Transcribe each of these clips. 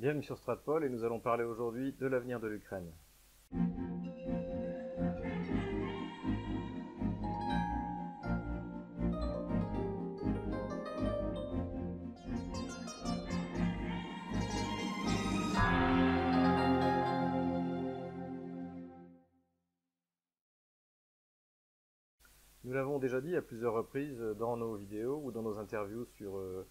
Bienvenue sur Stratpol et nous allons parler aujourd'hui de l'avenir de l'Ukraine. Nous l'avons déjà dit à plusieurs reprises dans nos vidéos ou dans nos interviews sur euh,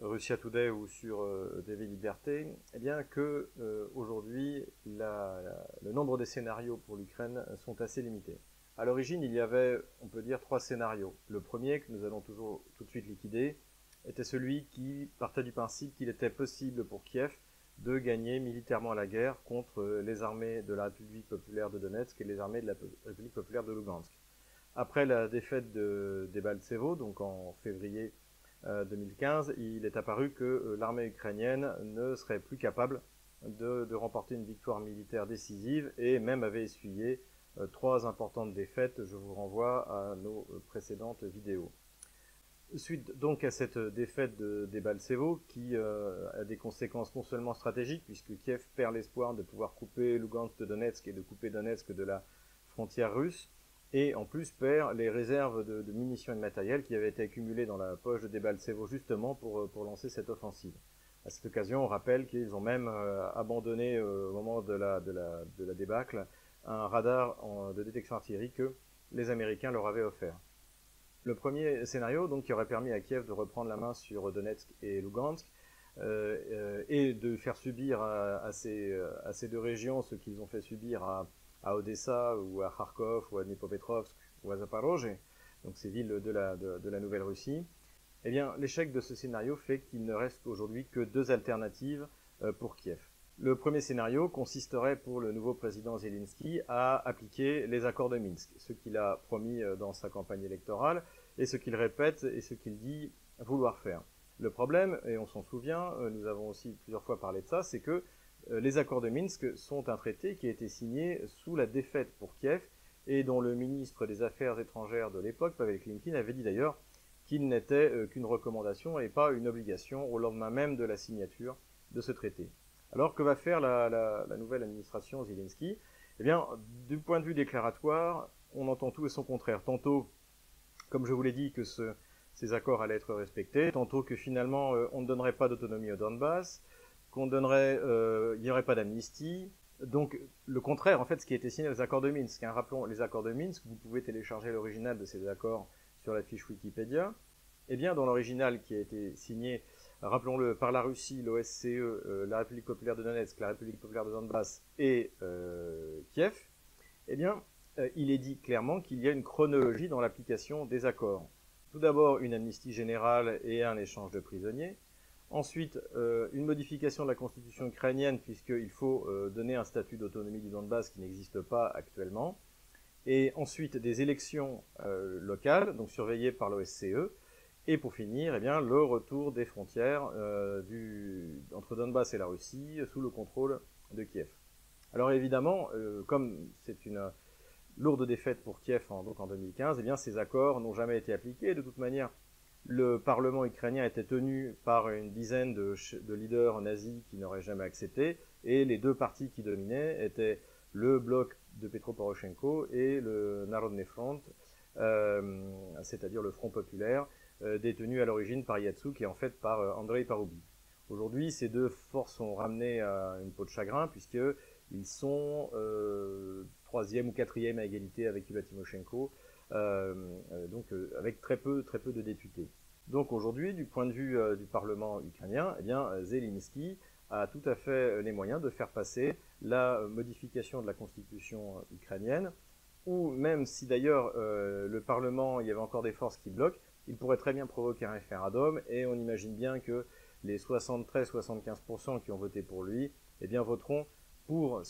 Russia Today ou sur euh, TV Liberté, eh bien que euh, aujourd'hui le nombre de scénarios pour l'Ukraine sont assez limités. À l'origine, il y avait, on peut dire, trois scénarios. Le premier, que nous allons toujours tout de suite liquider, était celui qui partait du principe qu'il était possible pour Kiev de gagner militairement la guerre contre les armées de la République populaire de Donetsk et les armées de la République populaire de Lugansk. Après la défaite de Debaltsevo, donc en février 2015, euh, il est apparu que euh, l'armée ukrainienne ne serait plus capable de, remporter une victoire militaire décisive et même avait essuyé euh, trois importantes défaites. Je vous renvoie à nos précédentes vidéos. Suite donc à cette défaite de Debaltsevo, qui a des conséquences non seulement stratégiques, puisque Kiev perd l'espoir de pouvoir couper Lugansk de Donetsk et de couper Donetsk de la frontière russe, et en plus perd les réserves de, munitions et de matériel qui avaient été accumulées dans la poche de Debaltsevo justement pour, euh, pour lancer cette offensive. À cette occasion, on rappelle qu'ils ont même euh, abandonné euh, au moment de la, de, la, de la, débâcle un radar de détection artillerie que les Américains leur avaient offert. Le premier scénario, donc, qui aurait permis à Kiev de reprendre la main sur Donetsk et Lugansk, et de faire subir à, ces, à, ces, deux régions ce qu'ils ont fait subir à, à Odessa ou à Kharkov ou à Dnipropetrovsk ou à Zaporozhye, donc ces villes de la, de, la Nouvelle-Russie, eh bien, l'échec de ce scénario fait qu'il ne reste aujourd'hui que deux alternatives euh, pour Kiev. Le premier scénario consisterait pour le nouveau président Zelensky à appliquer les accords de Minsk, ce qu'il a promis euh, dans sa campagne électorale et ce qu'il répète et ce qu'il dit vouloir faire. Le problème, et on s'en souvient, euh, nous avons aussi plusieurs fois parlé de ça, c'est que les accords de Minsk sont un traité qui a été signé sous la défaite pour Kiev et dont le ministre des Affaires étrangères de l'époque, Pavel Klimkin, avait dit d'ailleurs qu'il n'était euh, qu'une recommandation et pas une obligation au lendemain même de la signature de ce traité. Alors que va faire la, nouvelle administration Zelensky? Eh bien, du point de vue déclaratoire, on entend tout et son contraire. Tantôt, comme je vous l'ai dit, que ces accords allaient être respectés, tantôt que finalement euh, on ne donnerait pas d'autonomie au Donbass, qu'on donnerait, euh, il n'y aurait pas d'amnistie. Donc le contraire, en fait, ce qui a été signé les accords de Minsk. Hein. Rappelons les accords de Minsk, vous pouvez télécharger l'original de ces accords sur la fiche Wikipédia. Eh bien, dans l'original qui a été signé, rappelons-le, par la Russie, l'OSCE, euh, la République populaire de Donetsk, la République populaire de Donbass et euh, Kiev, eh bien, il est dit clairement qu'il y a une chronologie dans l'application des accords. Tout d'abord, une amnistie générale et un échange de prisonniers. Ensuite, euh, une modification de la constitution ukrainienne, puisqu'il faut euh, donner un statut d'autonomie du Donbass qui n'existe pas actuellement. Et ensuite, des élections euh, locales, donc surveillées par l'OSCE. Et pour finir, eh le retour des frontières du, entre Donbass et la Russie sous le contrôle de Kiev. Alors évidemment, comme c'est une lourde défaite pour Kiev en, donc en 2015, eh ces accords n'ont jamais été appliqués. De toute manière, le Parlement ukrainien était tenu par une dizaine de, leaders nazis qui n'auraient jamais accepté, et les deux partis qui dominaient étaient le bloc de Petro Poroshenko et le Narodny Front, euh, c'est-à-dire le Front populaire, euh, détenu à l'origine par Yatsouk et en fait par euh, Andrei Paroubi. Aujourd'hui, ces deux forces sont ramenées à une peau de chagrin puisqu'ils sont troisième ou quatrième à égalité avec Yulia Tymoshenko, donc euh, avec très peu, très peu de députés. Donc aujourd'hui, du point de vue du Parlement ukrainien, eh bien, Zelensky a tout à fait les moyens de faire passer la modification de la constitution ukrainienne, ou même si d'ailleurs le Parlement, il y avait encore des forces qui bloquent, il pourrait très bien provoquer un référendum, et on imagine bien que les 73-75% qui ont voté pour lui, eh bien, voteront pour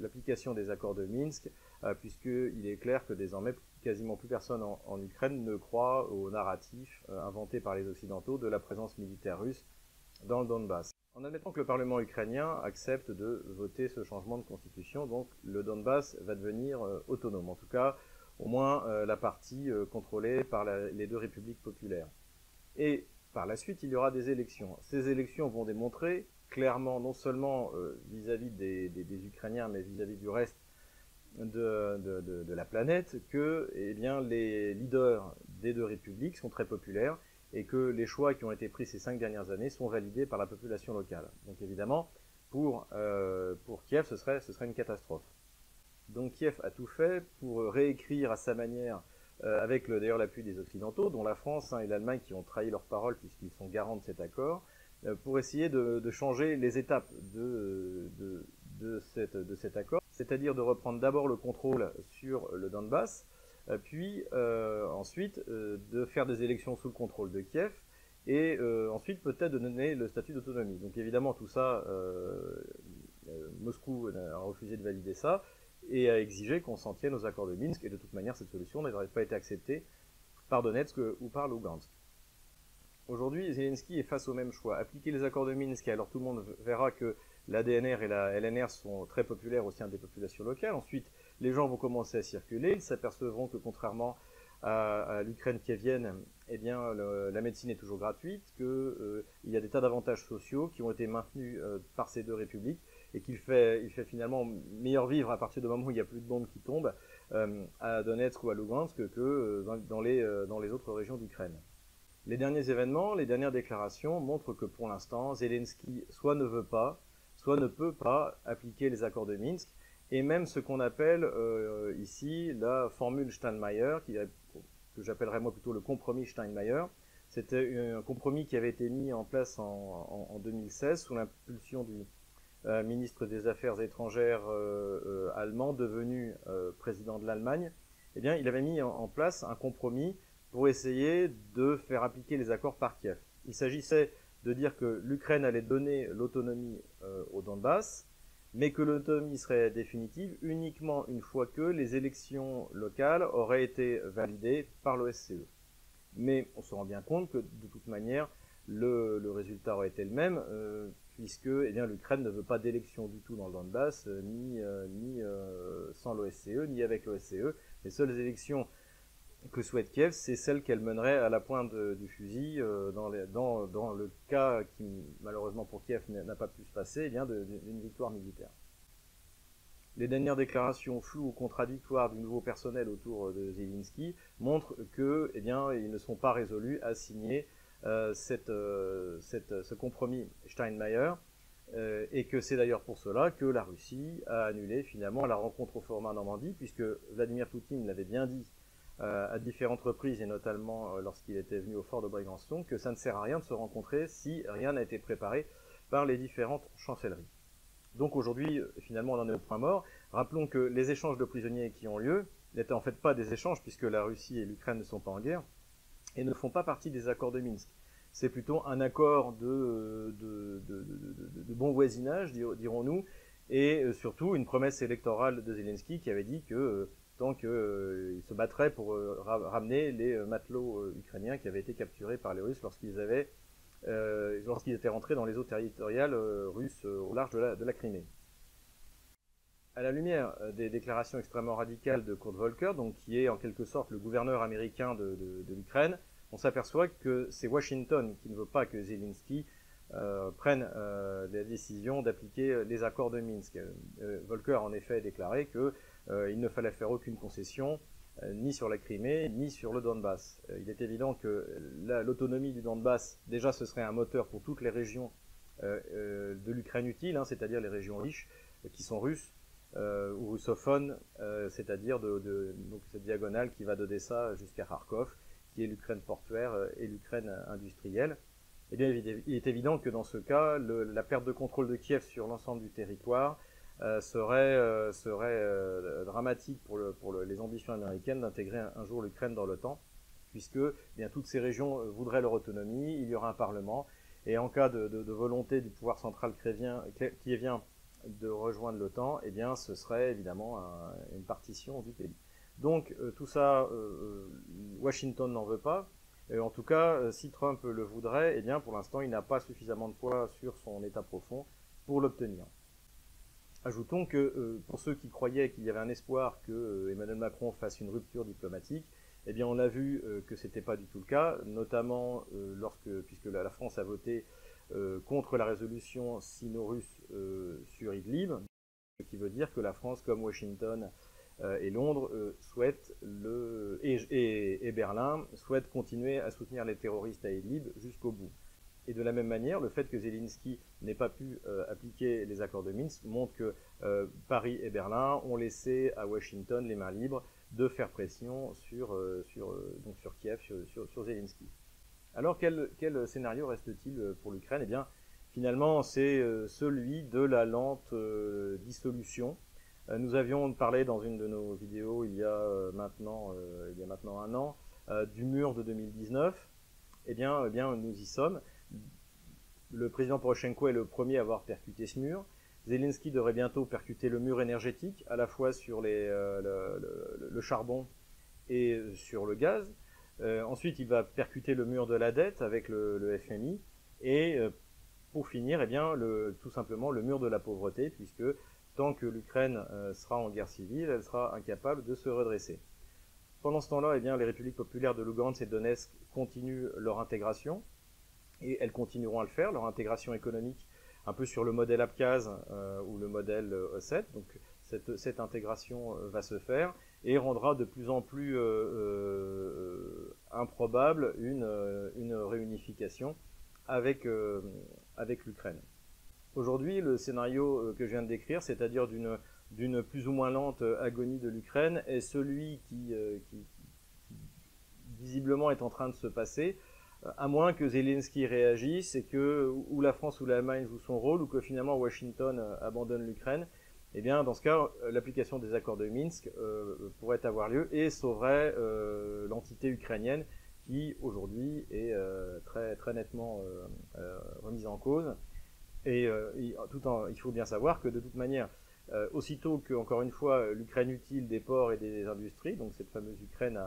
l'application des accords de Minsk, euh, puisqu'il est clair que désormais quasiment plus personne en, Ukraine ne croit au narratif euh, inventé par les Occidentaux de la présence militaire russe dans le Donbass. En admettant que le Parlement ukrainien accepte de voter ce changement de constitution, donc le Donbass va devenir euh, autonome, en tout cas au moins la partie contrôlée par les deux républiques populaires. Et par la suite, il y aura des élections. Ces élections vont démontrer clairement, non seulement vis-à-vis des, Ukrainiens, mais vis-à-vis du reste de, la planète, que eh les leaders des deux républiques sont très populaires et que les choix qui ont été pris ces cinq dernières années sont validés par la population locale. Donc évidemment, pour, euh, Kiev, ce serait, une catastrophe. Donc Kiev a tout fait pour réécrire à sa manière, euh, avec d'ailleurs l'appui des Occidentaux, dont la France hein, et l'Allemagne qui ont trahi leur parole puisqu'ils sont garants de cet accord, euh, pour essayer de, changer les étapes de cet accord, c'est-à-dire de reprendre d'abord le contrôle sur le Donbass, euh, puis euh, ensuite euh, de faire des élections sous le contrôle de Kiev, et ensuite peut-être de donner le statut d'autonomie. Donc évidemment tout ça, Moscou a refusé de valider ça, et a exigé qu'on s'en tienne aux accords de Minsk, et de toute manière cette solution n'aurait pas été acceptée par Donetsk ou par Lugansk. Aujourd'hui, Zelensky est face au même choix. Appliquer les accords de Minsk, alors tout le monde verra que la DNR et la LNR sont très populaires au sein des populations locales. Ensuite, les gens vont commencer à circuler, ils s'apercevront que contrairement à, l'Ukraine qui vienne, eh bien, la médecine est toujours gratuite, qu'il euh, y a des tas d'avantages sociaux qui ont été maintenus euh, par ces deux républiques et qu'il fait, finalement meilleur vivre à partir du moment où il n'y a plus de bombes qui tombent euh, à Donetsk ou à Lugansk que dans les autres régions d'Ukraine. Les derniers événements, les dernières déclarations montrent que pour l'instant, Zelensky soit ne veut pas, soit ne peut pas appliquer les accords de Minsk, et même ce qu'on appelle euh, ici la formule Steinmeier, que j'appellerais moi plutôt le compromis Steinmeier. C'était un compromis qui avait été mis en place en, 2016 sous l'impulsion du euh, ministre des Affaires étrangères euh, allemand, devenu président de l'Allemagne. Eh bien, il avait mis en, place un compromis pour essayer de faire appliquer les accords par Kiev. Il s'agissait de dire que l'Ukraine allait donner l'autonomie au Donbass, mais que l'autonomie serait définitive uniquement une fois que les élections locales auraient été validées par l'OSCE. Mais on se rend bien compte que de toute manière, le, résultat aurait été le même, euh, puisque eh l'Ukraine ne veut pas d'élections du tout dans le Donbass, euh, ni, euh, ni sans l'OSCE, ni avec l'OSCE. Les seules élections que souhaite Kiev, c'est celle qu'elle mènerait à la pointe du fusil euh, dans, le cas qui, malheureusement pour Kiev, n'a pas pu se passer, eh d'une victoire militaire. Les dernières déclarations floues ou contradictoires du nouveau personnel autour de Zelensky montrent que, eh bien, ils ne sont pas résolus à signer euh, euh, ce compromis Steinmeier, et que c'est d'ailleurs pour cela que la Russie a annulé finalement la rencontre au format Normandie, puisque Vladimir Poutine l'avait bien dit euh, à différentes reprises, et notamment euh, lorsqu'il était venu au fort de Brégançon, que ça ne sert à rien de se rencontrer si rien n'a été préparé par les différentes chancelleries. Donc aujourd'hui, euh, finalement, on en est au point mort. Rappelons que les échanges de prisonniers qui ont lieu n'étaient en fait pas des échanges, puisque la Russie et l'Ukraine ne sont pas en guerre, et ne font pas partie des accords de Minsk. C'est plutôt un accord de, de bon voisinage, dirons-nous, et surtout une promesse électorale de Zelensky qui avait dit que tant euh, se battrait pour euh, ramener les euh, matelots ukrainiens qui avaient été capturés par les Russes lorsqu'ils avaient lorsqu'ils étaient rentrés dans les eaux territoriales russes au large de la, Crimée. À la lumière des déclarations extrêmement radicales de Kurt Volker, donc qui est en quelque sorte le gouverneur américain de, l'Ukraine, on s'aperçoit que c'est Washington qui ne veut pas que Zelensky euh, prenne euh, la décision d'appliquer les accords de Minsk. Euh, Volker en effet a déclaré que euh, il ne fallait faire aucune concession euh, ni sur la Crimée, ni sur le Donbass. Euh, il est évident que l'autonomie du Donbass, déjà, ce serait un moteur pour toutes les régions de l'Ukraine utile, hein, c'est-à-dire les régions riches, qui sont russes, ou russophones, c'est-à-dire de, cette diagonale qui va d'Odessa jusqu'à Kharkov, qui est l'Ukraine portuaire et l'Ukraine industrielle. Eh bien, il est évident que dans ce cas, la perte de contrôle de Kiev sur l'ensemble du territoire euh, serait, euh, serait euh, dramatique pour, le, pour le, les ambitions américaines d'intégrer un, jour l'Ukraine dans l'OTAN, puisque eh bien, toutes ces régions voudraient leur autonomie, il y aura un parlement, et en cas de, de, de volonté du pouvoir central qui vient de rejoindre l'OTAN, eh bien, ce serait évidemment un, une partition du pays. Donc tout ça, Washington n'en veut pas. Et en tout cas, si Trump le voudrait, eh bien, pour l'instant, il n'a pas suffisamment de poids sur son État profond pour l'obtenir. Ajoutons que euh, pour ceux qui croyaient qu'il y avait un espoir que euh, Emmanuel Macron fasse une rupture diplomatique, eh bien on a vu euh, que c'était pas du tout le cas, notamment lorsque, puisque la, France a voté contre la résolution sino-russe sur Idlib, ce qui veut dire que la France, comme Washington et Londres, souhaitent le, et, et Berlin, souhaitent continuer à soutenir les terroristes à Idlib jusqu'au bout. Et de la même manière, le fait que Zelensky n'ait pas pu euh, appliquer les accords de Minsk montre que euh, Paris et Berlin ont laissé à Washington les mains libres de faire pression sur, euh, sur, donc sur Kiev, sur, sur, Zelensky. Alors quel, quel scénario reste-t-il pour l'Ukraine? Eh bien, finalement, c'est celui de la lente dissolution. nous avions parlé dans une de nos vidéos il y a maintenant, il y a maintenant un an du mur de 2019. Eh bien, eh bien, nous y sommes le président Poroshenko est le premier à avoir percuté ce mur. Zelensky devrait bientôt percuter le mur énergétique, à la fois sur euh, le, charbon et sur le gaz. Euh, ensuite, il va percuter le mur de la dette avec le, FMI. Et euh, pour finir, eh tout simplement le mur de la pauvreté, puisque tant que l'Ukraine sera en guerre civile, elle sera incapable de se redresser. Pendant ce temps-là, eh les républiques populaires de Lugansk et Donetsk continuent leur intégration et elles continueront à le faire, leur intégration économique un peu sur le modèle Abkhaz euh, ou le modèle euh, Osset. Donc cette, intégration euh, va se faire et rendra de plus en plus improbable une, réunification avec, l'Ukraine. Aujourd'hui, le scénario que je viens de décrire, c'est-à-dire d'une d'une plus ou moins lente agonie de l'Ukraine, est celui qui, visiblement est en train de se passer à moins que Zelensky réagisse et que ou la France ou l'Allemagne jouent son rôle ou que finalement Washington euh, abandonne l'Ukraine, eh bien dans ce cas, euh, l'application des accords de Minsk euh, pourrait avoir lieu et sauverait l'entité ukrainienne qui aujourd'hui est très très nettement remise en cause. Et tout en, il faut bien savoir que de toute manière, aussitôt que encore une fois l'Ukraine utile des ports et des industries, donc cette fameuse Ukraine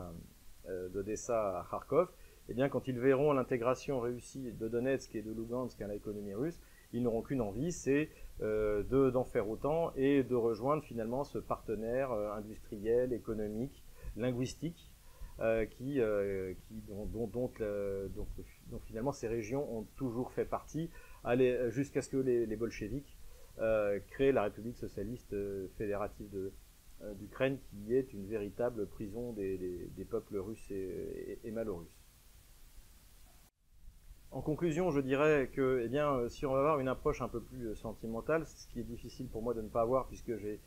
d'Odessa à Kharkov, eh bien, quand ils verront l'intégration réussie de Donetsk et de Lugansk à l'économie russe, ils n'auront qu'une envie, c'est euh, d'en faire autant et de rejoindre finalement ce partenaire euh, industriel, économique, linguistique, euh, qui, dont, finalement ces régions ont toujours fait partie, jusqu'à ce que les, bolcheviks créent la République socialiste fédérative d'Ukraine, qui est une véritable prison des, peuples russes et, et malorusses. En conclusion, je dirais que, eh bien, euh, si on va avoir une approche un peu plus euh, sentimentale, ce qui est difficile pour moi de ne pas avoir, puisque j'ai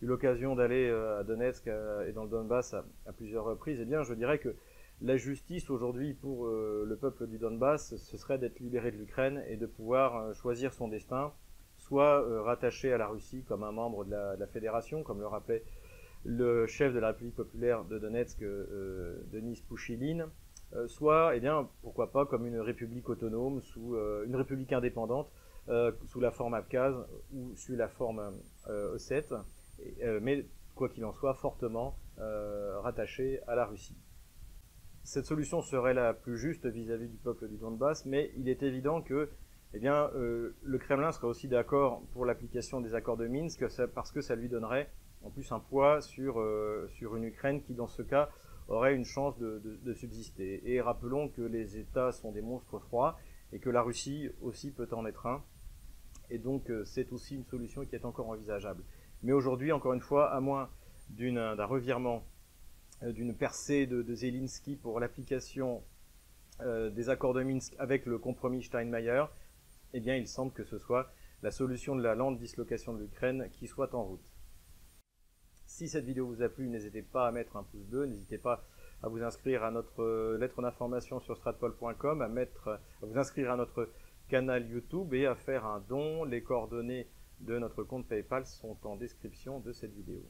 eu l'occasion d'aller euh, à Donetsk et dans le Donbass à, plusieurs reprises, eh bien, je dirais que la justice aujourd'hui pour le peuple du Donbass, ce serait d'être libéré de l'Ukraine et de pouvoir choisir son destin, soit rattaché à la Russie comme un membre de la, fédération, comme le rappelait le chef de la République populaire de Donetsk, Denis Pouchiline, soit, eh pourquoi pas, comme une république autonome, euh, une république indépendante, euh, sous la forme Abkhaz ou sous la forme Osset, mais quoi qu'il en soit, fortement rattaché à la Russie. Cette solution serait la plus juste vis-à-vis du peuple du Donbass, mais il est évident que eh le Kremlin serait aussi d'accord pour l'application des accords de Minsk parce que ça lui donnerait en plus un poids sur une Ukraine qui, dans ce cas, aurait une chance de, subsister. Et rappelons que les États sont des monstres froids et que la Russie aussi peut en être un. Et donc euh, c'est aussi une solution qui est encore envisageable. Mais aujourd'hui, encore une fois, à moins d'un revirement, euh, d'une percée de, Zelensky pour l'application euh, des accords de Minsk avec le compromis Steinmeier, eh bien il semble que ce soit la solution de la lente dislocation de l'Ukraine qui soit en route. Si cette vidéo vous a plu, n'hésitez pas à mettre un pouce bleu, n'hésitez pas à vous inscrire à notre euh, lettre d'information sur stratpol.com, à, à vous inscrire à notre canal YouTube et à faire un don. Les coordonnées de notre compte PayPal sont en description de cette vidéo.